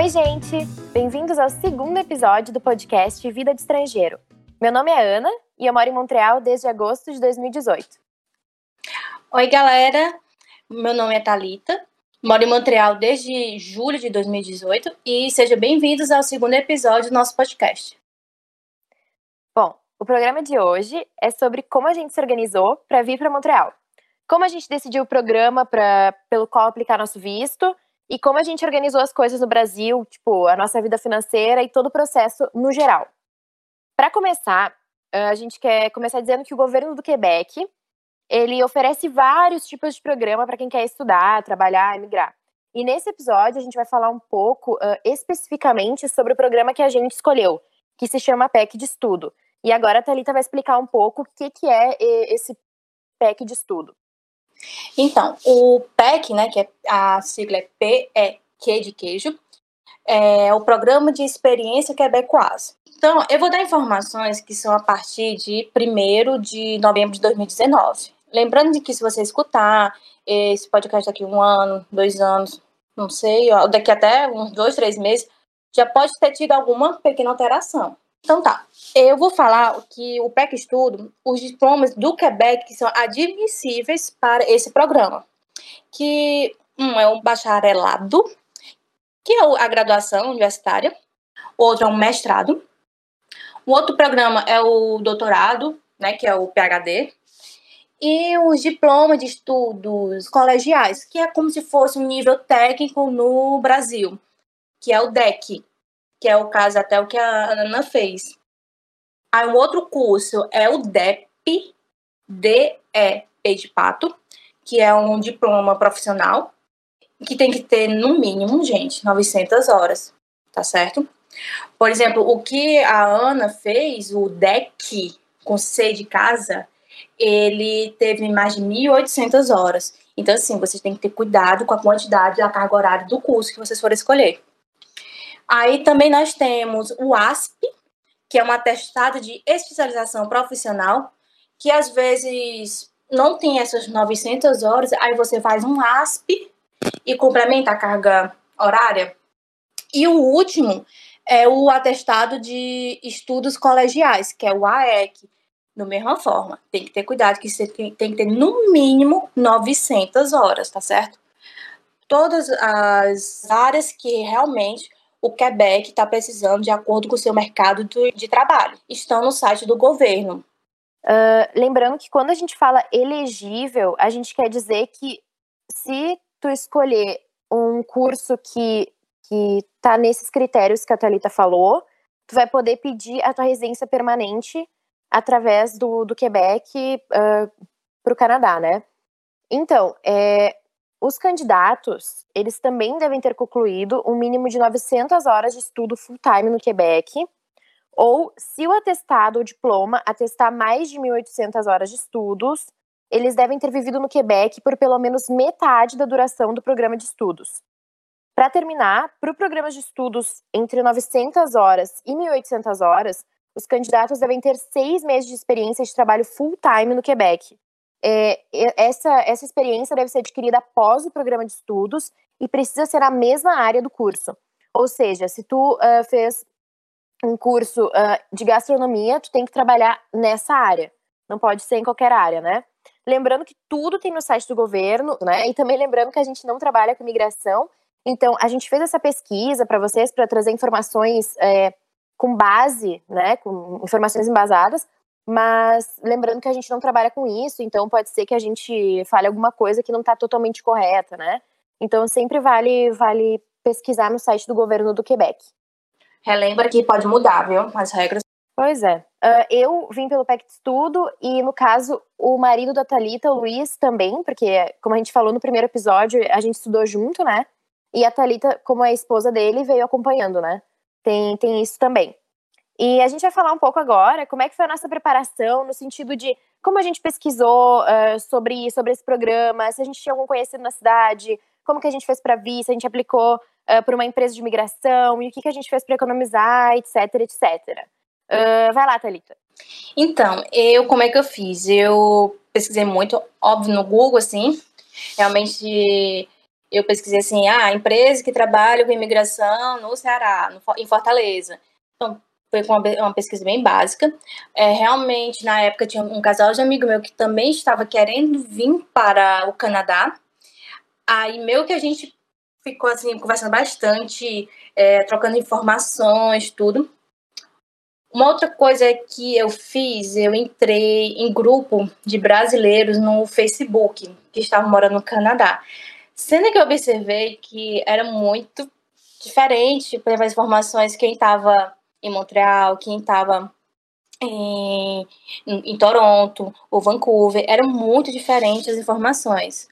Oi, gente! Bem-vindos ao segundo episódio do podcast Vida de Estrangeiro. Meu nome é Ana e eu moro em Montreal desde agosto de 2018. Oi, galera! Meu nome é Talita, moro em Montreal desde julho de 2018 e sejam bem-vindos ao segundo episódio do nosso podcast. Bom, o programa de hoje é sobre como a gente se organizou para vir para Montreal. Como a gente decidiu o programa pra, pelo qual aplicar nosso visto e como a gente organizou as coisas no Brasil, tipo, a nossa vida financeira e todo o processo no geral. Para começar, a gente quer começar dizendo que o governo do Quebec, ele oferece vários tipos de programa para quem quer estudar, trabalhar, emigrar. E nesse episódio a gente vai falar um pouco uh, especificamente sobre o programa que a gente escolheu, que se chama PEC de Estudo. E agora a Thalita vai explicar um pouco o que, que é esse PEC de Estudo. Então, o PEC, né, que é a sigla é PEQ de queijo, é o Programa de Experiência Quebecoise. Então, eu vou dar informações que são a partir de 1 de novembro de 2019. Lembrando de que se você escutar esse podcast daqui um ano, dois anos, não sei, daqui até uns dois, três meses, já pode ter tido alguma pequena alteração. Então tá, eu vou falar que o PEC Estudo, os diplomas do Quebec são admissíveis para esse programa, que um é um bacharelado, que é a graduação universitária, outro é um mestrado, o outro programa é o doutorado, né, que é o PhD, e os diplomas de estudos colegiais, que é como se fosse um nível técnico no Brasil, que é o DEC, que é o caso até o que a Ana fez. Aí o outro curso é o DEP, D-E-P de pato, que é um diploma profissional, que tem que ter no mínimo, gente, 900 horas, tá certo? Por exemplo, o que a Ana fez, o DEC, com C de casa, ele teve mais de 1.800 horas. Então, assim, vocês têm que ter cuidado com a quantidade da carga horária do curso que vocês forem escolher. Aí também nós temos o ASP, que é um atestado de especialização profissional, que às vezes não tem essas 900 horas, aí você faz um ASP e complementa a carga horária. E o último é o atestado de estudos colegiais, que é o AEC, da mesma forma. Tem que ter cuidado que você tem, tem que ter no mínimo 900 horas, tá certo? Todas as áreas que realmente o Quebec está precisando de acordo com o seu mercado de trabalho. Estão no site do governo. Uh, lembrando que quando a gente fala elegível, a gente quer dizer que se tu escolher um curso que que tá nesses critérios que a Thalita falou, tu vai poder pedir a tua residência permanente através do, do Quebec uh, para o Canadá, né? Então, é, os candidatos, eles também devem ter concluído um mínimo de 900 horas de estudo full-time no Quebec, ou, se o atestado ou diploma atestar mais de 1.800 horas de estudos, eles devem ter vivido no Quebec por pelo menos metade da duração do programa de estudos. Para terminar, para o programa de estudos entre 900 horas e 1.800 horas, os candidatos devem ter seis meses de experiência de trabalho full-time no Quebec, é, essa, essa experiência deve ser adquirida após o programa de estudos e precisa ser a mesma área do curso. Ou seja, se tu uh, fez um curso uh, de gastronomia, tu tem que trabalhar nessa área. Não pode ser em qualquer área, né? Lembrando que tudo tem no site do governo, né? E também lembrando que a gente não trabalha com migração. Então, a gente fez essa pesquisa para vocês, para trazer informações é, com base, né? Com informações embasadas, mas lembrando que a gente não trabalha com isso, então pode ser que a gente fale alguma coisa que não está totalmente correta, né? Então sempre vale, vale pesquisar no site do governo do Quebec. Relembra que pode mudar, viu? As regras. Pois é. Uh, eu vim pelo PEC de Estudo e, no caso, o marido da Thalita, o Luiz, também, porque, como a gente falou no primeiro episódio, a gente estudou junto, né? E a Thalita, como é a esposa dele, veio acompanhando, né? Tem, tem isso também. E a gente vai falar um pouco agora como é que foi a nossa preparação, no sentido de como a gente pesquisou uh, sobre, sobre esse programa, se a gente tinha algum conhecido na cidade, como que a gente fez para vir, se a gente aplicou uh, por uma empresa de migração, e o que, que a gente fez para economizar, etc, etc. Uh, vai lá, Thalita. Então, eu, como é que eu fiz? Eu pesquisei muito, óbvio, no Google, assim, realmente eu pesquisei assim, ah, empresa que trabalha com imigração no Ceará, no, em Fortaleza. Então, foi uma, uma pesquisa bem básica. É, realmente, na época, tinha um casal de amigo meu que também estava querendo vir para o Canadá. Aí, meio que a gente ficou, assim, conversando bastante, é, trocando informações, tudo. Uma outra coisa que eu fiz, eu entrei em grupo de brasileiros no Facebook que estavam morando no Canadá. Sendo que eu observei que era muito diferente para as informações quem estava em Montreal, quem estava em, em, Toronto ou Vancouver, eram muito diferentes as informações.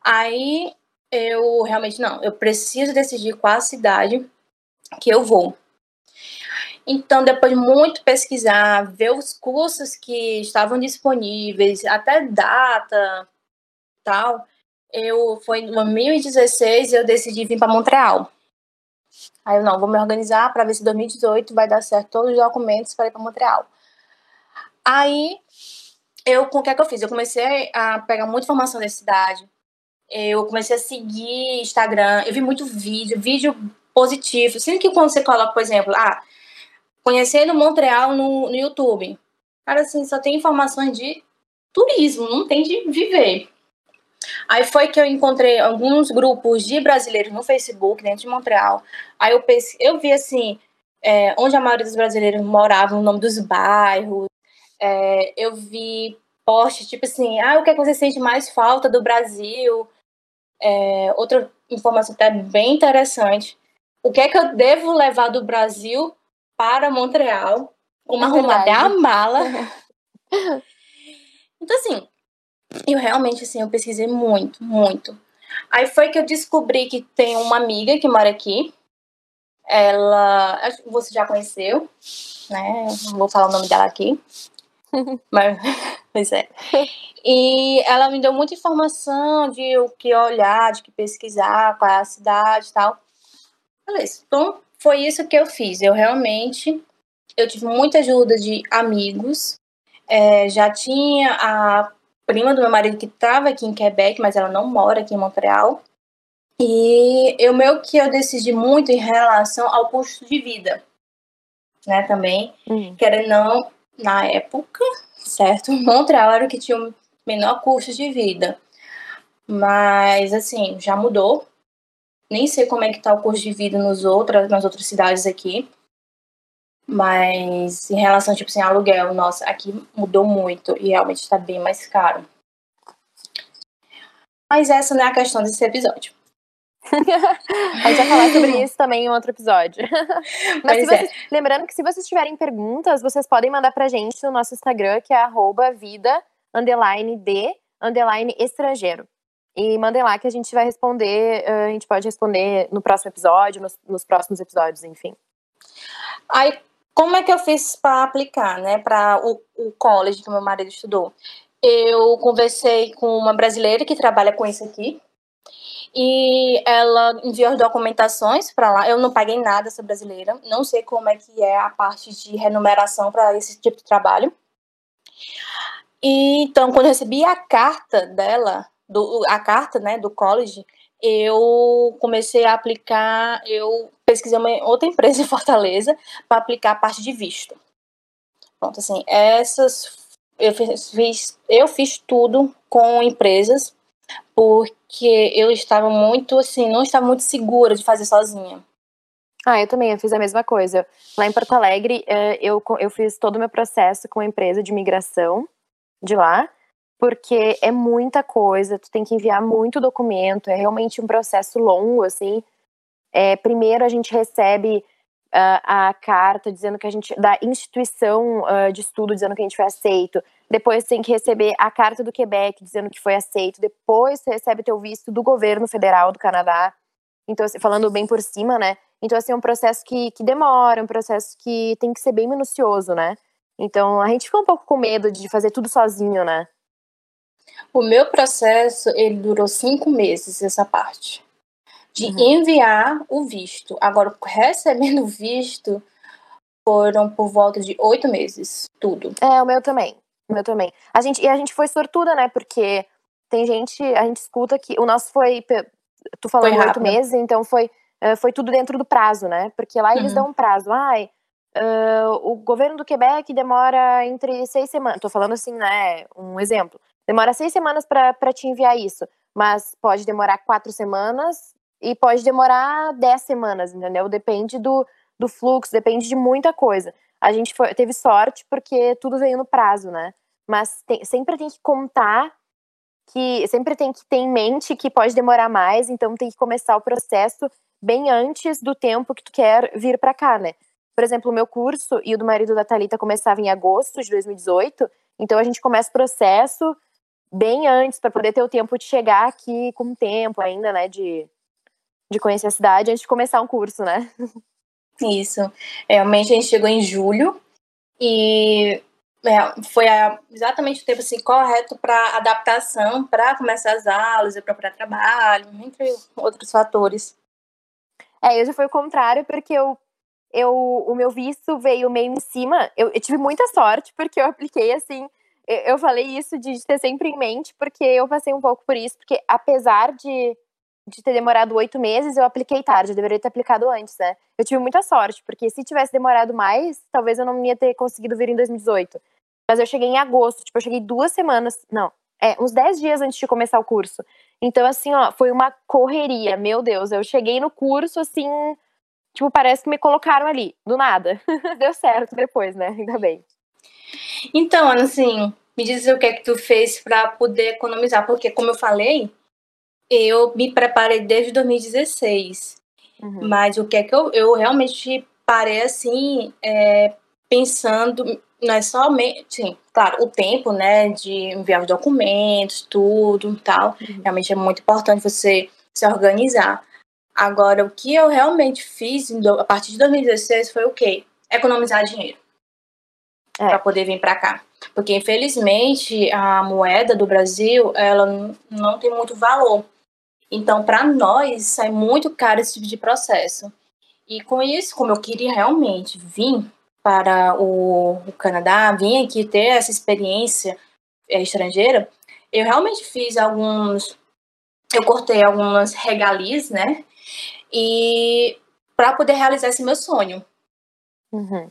Aí eu realmente não, eu preciso decidir qual a cidade que eu vou. Então, depois de muito pesquisar, ver os cursos que estavam disponíveis, até data, tal, eu foi em 2016 eu decidi vir para Montreal. Aí eu não, vou me organizar para ver se 2018 vai dar certo todos os documentos para ir para Montreal. Aí eu, o que é que eu fiz? Eu comecei a pegar muita informação da cidade. Eu comecei a seguir Instagram, eu vi muito vídeo, vídeo positivo. Sendo que quando você coloca, por exemplo, ah, conhecendo Montreal no, no YouTube, cara, assim, só tem informações de turismo, não tem de viver. Aí foi que eu encontrei alguns grupos de brasileiros no Facebook, dentro de Montreal. Aí eu, pense, eu vi, assim, é, onde a maioria dos brasileiros moravam, o nome dos bairros. É, eu vi posts, tipo assim, ah, o que, é que você sente mais falta do Brasil? É, outra informação até bem interessante. O que é que eu devo levar do Brasil para Montreal? Uma arrumada a mala. então, assim, eu realmente, assim, eu pesquisei muito, muito. Aí foi que eu descobri que tem uma amiga que mora aqui. Ela, você já conheceu, né? Não vou falar o nome dela aqui. Mas, pois é. E ela me deu muita informação de o que olhar, de que pesquisar, qual é a cidade e tal. Beleza. Então, foi isso que eu fiz. Eu realmente, eu tive muita ajuda de amigos. É, já tinha a prima do meu marido que estava aqui em Quebec, mas ela não mora aqui em Montreal. E eu meio que eu decidi muito em relação ao custo de vida, né, também. Uhum. Querendo não, na época, certo? Montreal era o que tinha o menor custo de vida. Mas, assim, já mudou. Nem sei como é que tá o custo de vida nos outras, nas outras cidades aqui. Mas em relação, tipo assim, aluguel, nossa, aqui mudou muito e realmente está bem mais caro. Mas essa não é a questão desse episódio. a gente vai falar sobre isso também em outro episódio. Mas se vocês, é. lembrando que se vocês tiverem perguntas, vocês podem mandar pra gente no nosso Instagram, que é vida underline de underline estrangeiro. E mandem lá que a gente vai responder, eh, a gente pode responder no próximo episódio, nos, nos próximos episódios, enfim. Aí, como é que eu fiz para aplicar, né, para o, o college que meu marido estudou? Eu conversei com uma brasileira que trabalha com isso aqui, e ela enviou as documentações para lá. Eu não paguei nada essa brasileira, não sei como é que é a parte de remuneração para esse tipo de trabalho. E, então, quando eu recebi a carta dela, do, a carta né, do college, eu comecei a aplicar, eu pesquisei uma outra empresa em Fortaleza para aplicar a parte de visto. Pronto, assim, essas eu fiz, eu fiz tudo com empresas porque eu estava muito assim, não estava muito segura de fazer sozinha. Ah, eu também, eu fiz a mesma coisa. Lá em Porto Alegre, eh, eu, eu fiz todo o meu processo com uma empresa de imigração de lá porque é muita coisa, tu tem que enviar muito documento, é realmente um processo longo, assim. É, primeiro a gente recebe uh, a carta dizendo que a gente, da instituição uh, de estudo dizendo que a gente foi aceito, depois tem que receber a carta do Quebec dizendo que foi aceito, depois você recebe teu visto do governo federal do Canadá, então, assim, falando bem por cima, né? Então, assim, é um processo que, que demora, um processo que tem que ser bem minucioso, né? Então, a gente fica um pouco com medo de fazer tudo sozinho, né? O meu processo, ele durou cinco meses, essa parte. De uhum. enviar o visto. Agora, recebendo o visto, foram por volta de oito meses, tudo. É, o meu também. O meu também. A gente, e a gente foi sortuda, né? Porque tem gente, a gente escuta que o nosso foi tu falou oito meses, então foi, uh, foi tudo dentro do prazo, né? Porque lá eles uhum. dão um prazo. Ai, uh, o governo do Quebec demora entre seis semanas. Tô falando assim, né? Um exemplo. Demora seis semanas para te enviar isso. Mas pode demorar quatro semanas e pode demorar dez semanas, entendeu? Depende do, do fluxo, depende de muita coisa. A gente foi, teve sorte porque tudo veio no prazo, né? Mas tem, sempre tem que contar que sempre tem que ter em mente que pode demorar mais, então tem que começar o processo bem antes do tempo que tu quer vir para cá, né? Por exemplo, o meu curso e o do marido da Talita começava em agosto de 2018, então a gente começa o processo bem antes para poder ter o tempo de chegar aqui com tempo ainda, né, de de conhecer a cidade antes de começar um curso, né? Isso. Realmente a gente chegou em julho e é, foi a, exatamente o tempo assim, correto para adaptação, para começar as aulas e procurar trabalho, entre outros fatores. É, eu já foi o contrário, porque eu, eu, o meu visto veio meio em cima. Eu, eu tive muita sorte, porque eu apliquei assim. Eu, eu falei isso de, de ter sempre em mente, porque eu passei um pouco por isso, porque apesar de de ter demorado oito meses, eu apliquei tarde, eu deveria ter aplicado antes, né? Eu tive muita sorte, porque se tivesse demorado mais, talvez eu não ia ter conseguido vir em 2018. Mas eu cheguei em agosto, tipo, eu cheguei duas semanas, não, é, uns dez dias antes de começar o curso. Então, assim, ó, foi uma correria, meu Deus, eu cheguei no curso, assim, tipo, parece que me colocaram ali, do nada. Deu certo depois, né? Ainda bem. Então, assim, me diz o que é que tu fez para poder economizar, porque como eu falei, eu me preparei desde 2016. Uhum. Mas o que é que eu, eu realmente parei assim, é, pensando, não é somente, sim, claro, o tempo, né, de enviar os documentos, tudo tal. Uhum. Realmente é muito importante você se organizar. Agora, o que eu realmente fiz a partir de 2016 foi o quê? Economizar dinheiro. É. Para poder vir para cá. Porque, infelizmente, a moeda do Brasil, ela não tem muito valor. Então, para nós, sai muito caro esse tipo de processo. E com isso, como eu queria realmente vir para o, o Canadá, vir aqui ter essa experiência é, estrangeira, eu realmente fiz alguns. Eu cortei algumas regalias, né? E para poder realizar esse meu sonho. Uhum.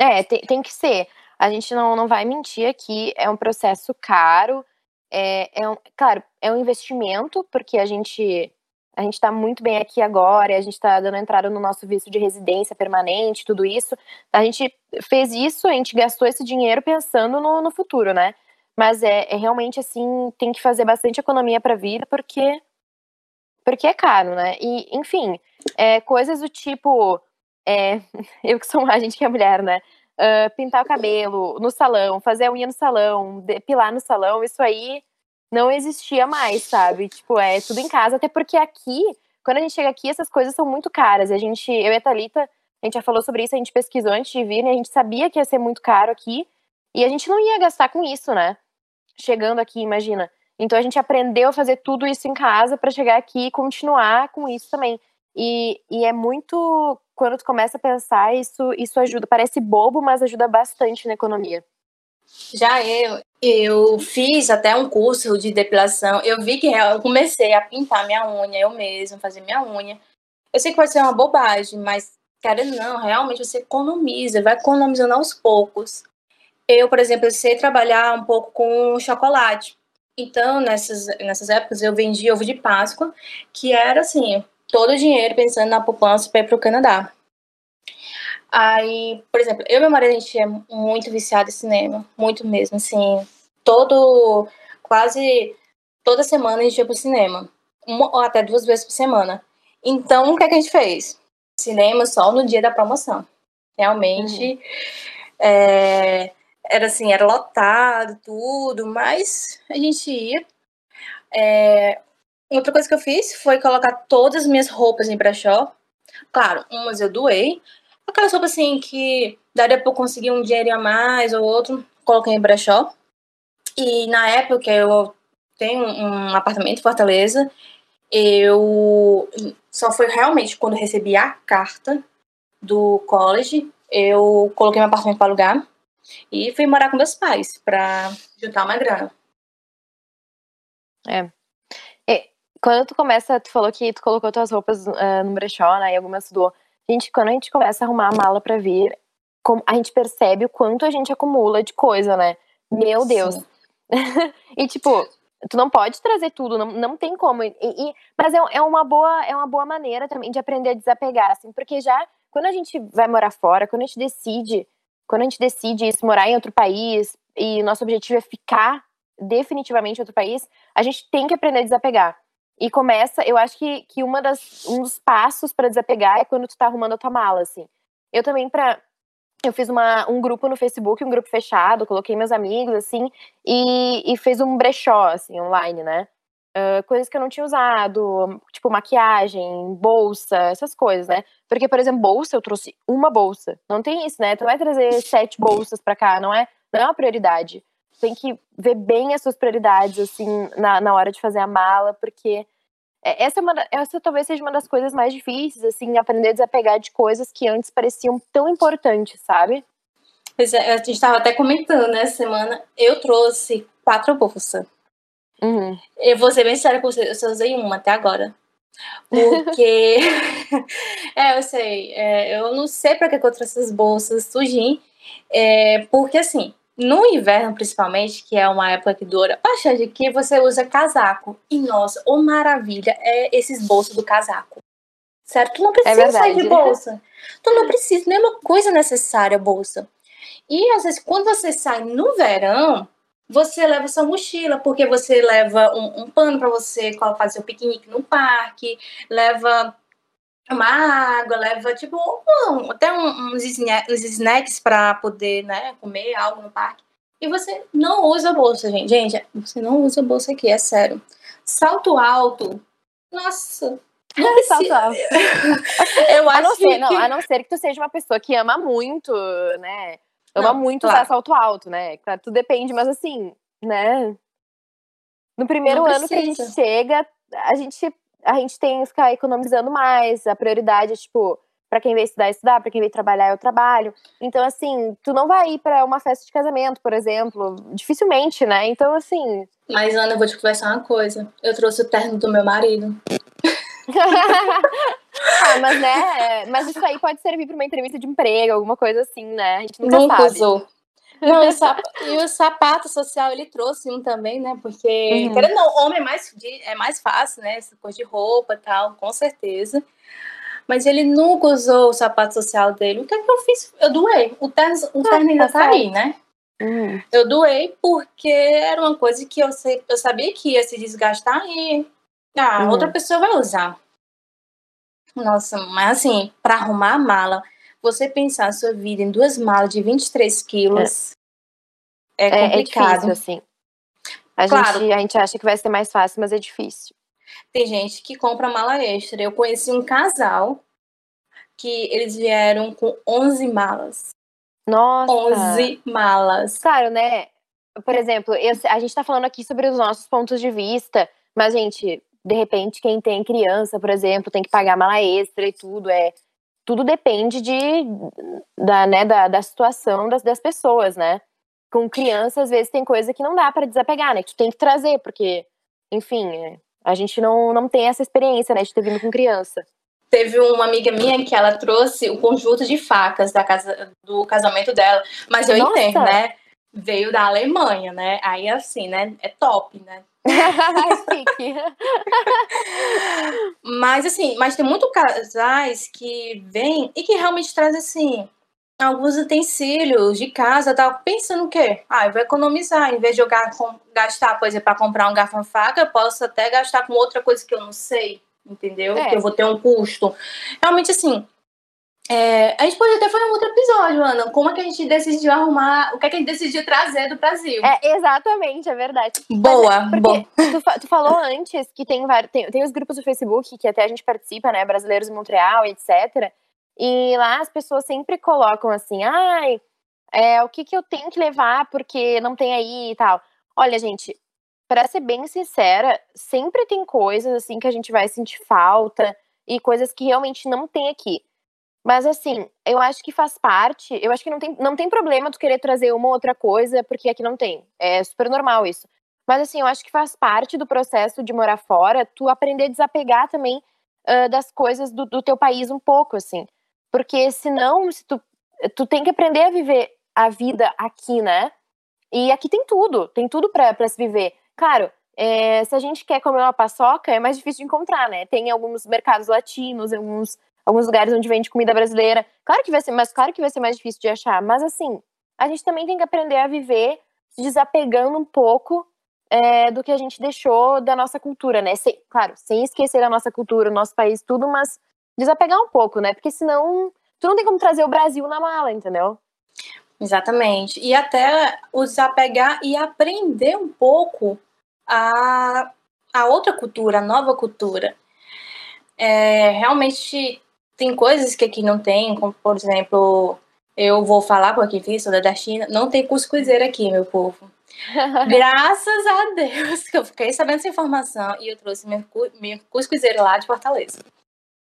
É, tem, tem que ser. A gente não, não vai mentir aqui, é um processo caro é, é um, claro, é um investimento, porque a gente a gente está muito bem aqui agora, a gente está dando entrada no nosso visto de residência permanente, tudo isso. A gente fez isso, a gente gastou esse dinheiro pensando no, no futuro, né? Mas é, é, realmente assim, tem que fazer bastante economia para vir, porque porque é caro, né? E, enfim, é, coisas do tipo. É, eu que sou a gente que é mulher, né? Uh, pintar o cabelo no salão, fazer a unha no salão, depilar no salão, isso aí não existia mais, sabe? Tipo, é tudo em casa, até porque aqui, quando a gente chega aqui, essas coisas são muito caras. A gente, eu e a Thalita, a gente já falou sobre isso, a gente pesquisou antes de vir, né? A gente sabia que ia ser muito caro aqui, e a gente não ia gastar com isso, né? Chegando aqui, imagina. Então a gente aprendeu a fazer tudo isso em casa para chegar aqui e continuar com isso também. E, e é muito. Quando tu começa a pensar, isso, isso ajuda. Parece bobo, mas ajuda bastante na economia. Já eu, eu fiz até um curso de depilação. Eu vi que eu comecei a pintar minha unha eu mesma, fazer minha unha. Eu sei que pode ser uma bobagem, mas, cara, não, realmente você economiza, vai economizando aos poucos. Eu, por exemplo, eu sei trabalhar um pouco com chocolate. Então, nessas, nessas épocas, eu vendia ovo de Páscoa, que era assim, todo o dinheiro pensando na poupança para ir para o Canadá. Aí, por exemplo, eu e meu marido, a gente é muito viciado em cinema, muito mesmo, assim, todo, quase toda semana a gente ia pro cinema, uma, ou até duas vezes por semana. Então, o que, é que a gente fez? Cinema só no dia da promoção. Realmente, uhum. é, era assim, era lotado, tudo, mas a gente ia. É, Outra coisa que eu fiz foi colocar todas as minhas roupas em brechó. Claro, umas eu doei. Aquelas roupas assim que daria pra eu conseguir um dinheiro a mais ou outro, coloquei em brechó. E na época eu tenho um apartamento em Fortaleza. Eu só foi realmente quando recebi a carta do college, eu coloquei meu apartamento para alugar e fui morar com meus pais para juntar uma grana. É, quando tu começa, tu falou que tu colocou tuas roupas uh, no brechó, né? E algumas tu doou. Gente, quando a gente começa a arrumar a mala pra vir, a gente percebe o quanto a gente acumula de coisa, né? Meu Deus. e tipo, tu não pode trazer tudo, não, não tem como. E, e, mas é, é, uma boa, é uma boa maneira também de aprender a desapegar, assim, porque já quando a gente vai morar fora, quando a gente decide, quando a gente decide isso, morar em outro país, e nosso objetivo é ficar definitivamente em outro país, a gente tem que aprender a desapegar. E começa, eu acho que, que uma das, um dos passos para desapegar é quando tu tá arrumando a tua mala, assim. Eu também, para eu fiz uma, um grupo no Facebook, um grupo fechado, coloquei meus amigos, assim, e, e fez um brechó, assim, online, né? Uh, coisas que eu não tinha usado, tipo maquiagem, bolsa, essas coisas, né? Porque, por exemplo, bolsa, eu trouxe uma bolsa. Não tem isso, né? Tu vai trazer sete bolsas pra cá, não é, não é uma prioridade. Tem que ver bem as suas prioridades, assim, na, na hora de fazer a mala, porque é, essa, é uma, essa talvez seja uma das coisas mais difíceis, assim, aprender a desapegar de coisas que antes pareciam tão importantes, sabe? Pois é, a gente estava até comentando, né, semana, eu trouxe quatro bolsas. Uhum. Eu vou ser bem séria com você, eu só usei uma até agora. Porque. é, eu sei. É, eu não sei para que eu trouxe essas bolsas sujinho. É, porque, assim, no inverno, principalmente, que é uma época que dura bastante, que você usa casaco. E nossa, o maravilha é esses bolsos do casaco. Certo? Tu não precisa é sair de bolsa. Tu não precisa, nenhuma coisa necessária bolsa. E às vezes, quando você sai no verão, você leva sua mochila, porque você leva um, um pano para você fazer seu piquenique no parque, leva uma água, leva tipo um, até uns, uns snacks para poder né, comer algo no parque. E você não usa bolsa, gente. Gente, você não usa bolsa aqui, é sério. Salto alto, nossa. Não salto alto. Eu acho a não ser, que... não, a não ser que tu seja uma pessoa que ama muito, né? Ama não, muito claro. usar salto alto, né? Claro, tudo depende, mas assim, né? No primeiro ano que a gente chega, a gente a gente tem que ficar economizando mais. A prioridade é, tipo, para quem veio estudar, estudar, para quem veio trabalhar, é o trabalho. Então, assim, tu não vai ir para uma festa de casamento, por exemplo, dificilmente, né? Então, assim. Mas, Ana, eu vou te conversar uma coisa. Eu trouxe o terno do meu marido. ah, mas né, mas isso aí pode servir para uma entrevista de emprego, alguma coisa assim, né? A gente nunca, nunca sabe. usou. Não, e, sap... e, o sapato social ele trouxe um também, né? Porque, uhum. querendo não, homem é mais, é mais fácil, né? Essa coisa de roupa e tal, com certeza. Mas ele nunca usou o sapato social dele. O que é que eu fiz? Eu doei. O terno, o ah, terno ainda tá, tá aí, né? Uhum. Eu doei porque era uma coisa que eu, sei, eu sabia que ia se desgastar e ah, uhum. outra pessoa vai usar. Nossa, mas assim, para arrumar a mala, você pensar a sua vida em duas malas de 23 quilos é, é, é complicado. É difícil, assim. A, claro. gente, a gente acha que vai ser mais fácil, mas é difícil. Tem gente que compra mala extra. Eu conheci um casal que eles vieram com 11 malas. Nossa! 11 malas. Claro, né? Por exemplo, eu, a gente tá falando aqui sobre os nossos pontos de vista, mas, gente, de repente, quem tem criança, por exemplo, tem que pagar mala extra e tudo, é tudo depende de, da, né, da, da situação das, das pessoas, né? Com criança, às vezes, tem coisa que não dá para desapegar, né? Que tu tem que trazer, porque, enfim, é, a gente não, não tem essa experiência, né, de ter vindo com criança. Teve uma amiga minha que ela trouxe o conjunto de facas da casa, do casamento dela, mas eu Nossa. entendo, né? Veio da Alemanha, né? Aí, assim, né? É top, né? mas assim, mas tem muitos casais que vêm e que realmente trazem assim alguns utensílios de casa, tá pensando o quê? Ah, eu vou economizar, em vez de eu gastar, por exemplo, para comprar um garfo faca, eu posso até gastar com outra coisa que eu não sei, entendeu? É. Que eu vou ter um custo. Realmente assim, é, a gente pode até fazer um outro episódio, Ana. Como é que a gente decidiu arrumar, o que é que a gente decidiu trazer do Brasil? É, exatamente, é verdade. Boa, bom. Tu, tu, falou antes que tem, tem, tem os grupos do Facebook que até a gente participa, né? Brasileiros em Montreal, etc. E lá as pessoas sempre colocam assim, ai, é, o que, que eu tenho que levar porque não tem aí e tal. Olha, gente, para ser bem sincera, sempre tem coisas assim que a gente vai sentir falta e coisas que realmente não tem aqui. Mas assim, eu acho que faz parte. Eu acho que não tem, não tem problema tu querer trazer uma ou outra coisa, porque aqui não tem. É super normal isso. Mas assim, eu acho que faz parte do processo de morar fora, tu aprender a desapegar também uh, das coisas do, do, teu país um pouco, assim. Porque senão, se tu, tu tem que aprender a viver a vida aqui, né? E aqui tem tudo, tem tudo para se viver. Claro, é, se a gente quer comer uma paçoca, é mais difícil de encontrar, né? Tem alguns mercados latinos, alguns, alguns lugares onde vende comida brasileira. Claro que vai ser, mas claro que vai ser mais difícil de achar. Mas assim, a gente também tem que aprender a viver se desapegando um pouco é, do que a gente deixou da nossa cultura, né? Sem, claro, sem esquecer a nossa cultura, o nosso país, tudo, mas desapegar um pouco, né? Porque senão tu não tem como trazer o Brasil na mala, entendeu? Exatamente. E até o desapegar e aprender um pouco a, a outra cultura, a nova cultura. É, realmente tem coisas que aqui não tem, como por exemplo, eu vou falar com fez, sou da China, não tem cuscuzeira aqui, meu povo. Graças a Deus que eu fiquei sabendo essa informação e eu trouxe meu, meu cuscuzeiro lá de Fortaleza.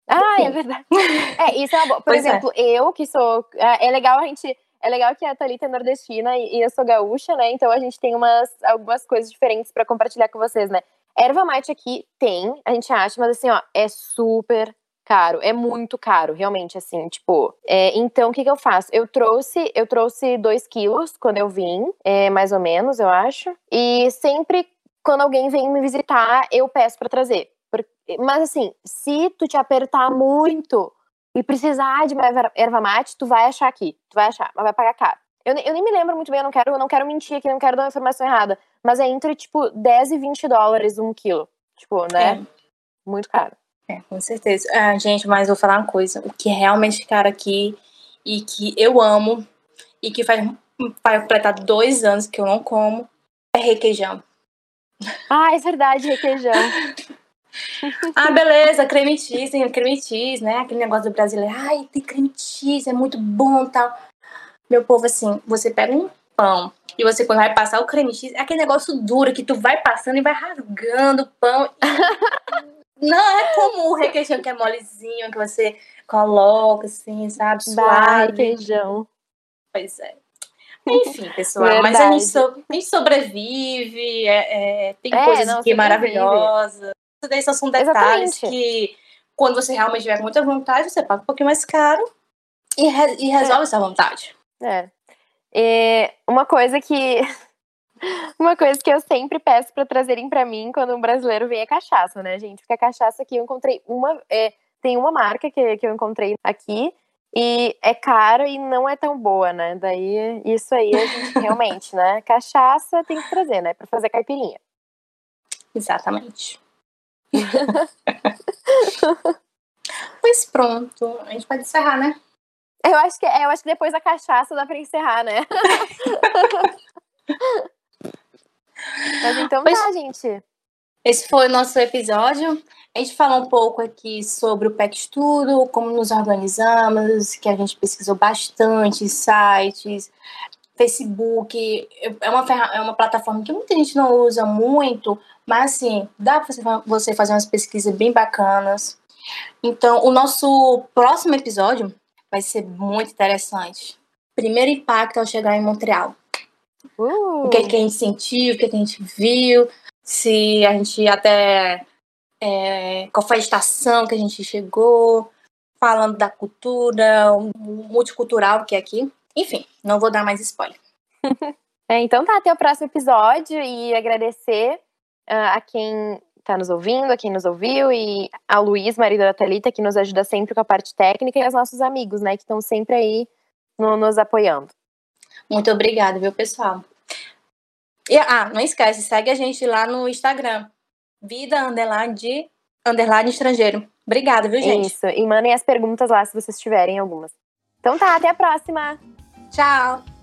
Ah, é verdade. É, isso é uma boa. Por pois é. exemplo, é. eu que sou. É, é legal a gente. É legal que a Thalita é nordestina e, eu sou gaúcha, né? Então a gente tem umas, algumas coisas diferentes para compartilhar com vocês, né? Erva mate aqui tem, a gente acha, mas assim, ó, é super caro, é muito caro, realmente, assim, tipo. É, então, o que, que eu faço? Eu trouxe, eu trouxe dois quilos quando eu vim, é, mais ou menos, eu acho. E sempre quando alguém vem me visitar, eu peço para trazer. Mas assim, se tu te apertar muito e precisar de uma erva mate, tu vai achar aqui. Tu vai achar, mas vai pagar caro. Eu, eu nem me lembro muito bem, eu não quero, eu não quero mentir aqui, não quero dar uma informação errada. Mas é entre, tipo, 10 e 20 dólares um quilo. Tipo, né? É. Muito caro. É, com certeza. Ah, gente, mas vou falar uma coisa. O que realmente caro aqui e que eu amo e que faz, vai completar dois anos que eu não como é requeijão. Ah, é verdade, requeijão. ah, beleza, creme cheese, tem creme cheese, né? Aquele negócio do brasileiro. Ai, tem creme cheese, é muito bom tal. Meu povo, assim, você pega um pão e você quando vai passar o creme cheese, é aquele negócio duro que tu vai passando e vai rasgando o pão. Não é como o requeijão que é molezinho, que você coloca assim, sabe? Suave. requeijão. Pois é. Enfim, pessoal, Verdade. mas a gente, so, a gente sobrevive, é, é, tem é, coisas não, aqui maravilhosas. Isso daí são detalhes Exatamente. que, quando você realmente tiver muita vontade, você paga um pouquinho mais caro e, re, e resolve é. essa vontade. É. E uma coisa que Uma coisa que eu sempre peço para trazerem para mim quando um brasileiro vem é cachaça, né, gente? Porque a cachaça aqui eu encontrei uma. É, tem uma marca que, que eu encontrei aqui e é cara e não é tão boa, né? Daí isso aí a gente realmente, né? Cachaça tem que trazer, né? Para fazer caipirinha. Exatamente. pois pronto, a gente pode encerrar, né? Eu acho que, é, eu acho que depois da cachaça dá pra encerrar, né? Mas então pois, tá, gente. Esse foi o nosso episódio. A gente falou um pouco aqui sobre o PEC Estudo, como nos organizamos, que a gente pesquisou bastante, sites, Facebook. É uma, é uma plataforma que muita gente não usa muito, mas assim, dá para você fazer umas pesquisas bem bacanas. Então, o nosso próximo episódio vai ser muito interessante. Primeiro impacto ao chegar em Montreal. Uh. O que, é que a gente sentiu, o que, é que a gente viu, se a gente até. É, qual foi a estação que a gente chegou, falando da cultura, multicultural que é aqui. Enfim, não vou dar mais spoiler. é, então tá, até o próximo episódio e agradecer uh, a quem está nos ouvindo, a quem nos ouviu, e a Luiz, marido da Thalita, que nos ajuda sempre com a parte técnica, e aos nossos amigos, né, que estão sempre aí no, nos apoiando. Muito obrigada, viu, pessoal? E, ah, não esquece, segue a gente lá no Instagram. Vida underline de underline estrangeiro. Obrigada, viu, gente? Isso. E mandem as perguntas lá se vocês tiverem algumas. Então tá, até a próxima. Tchau.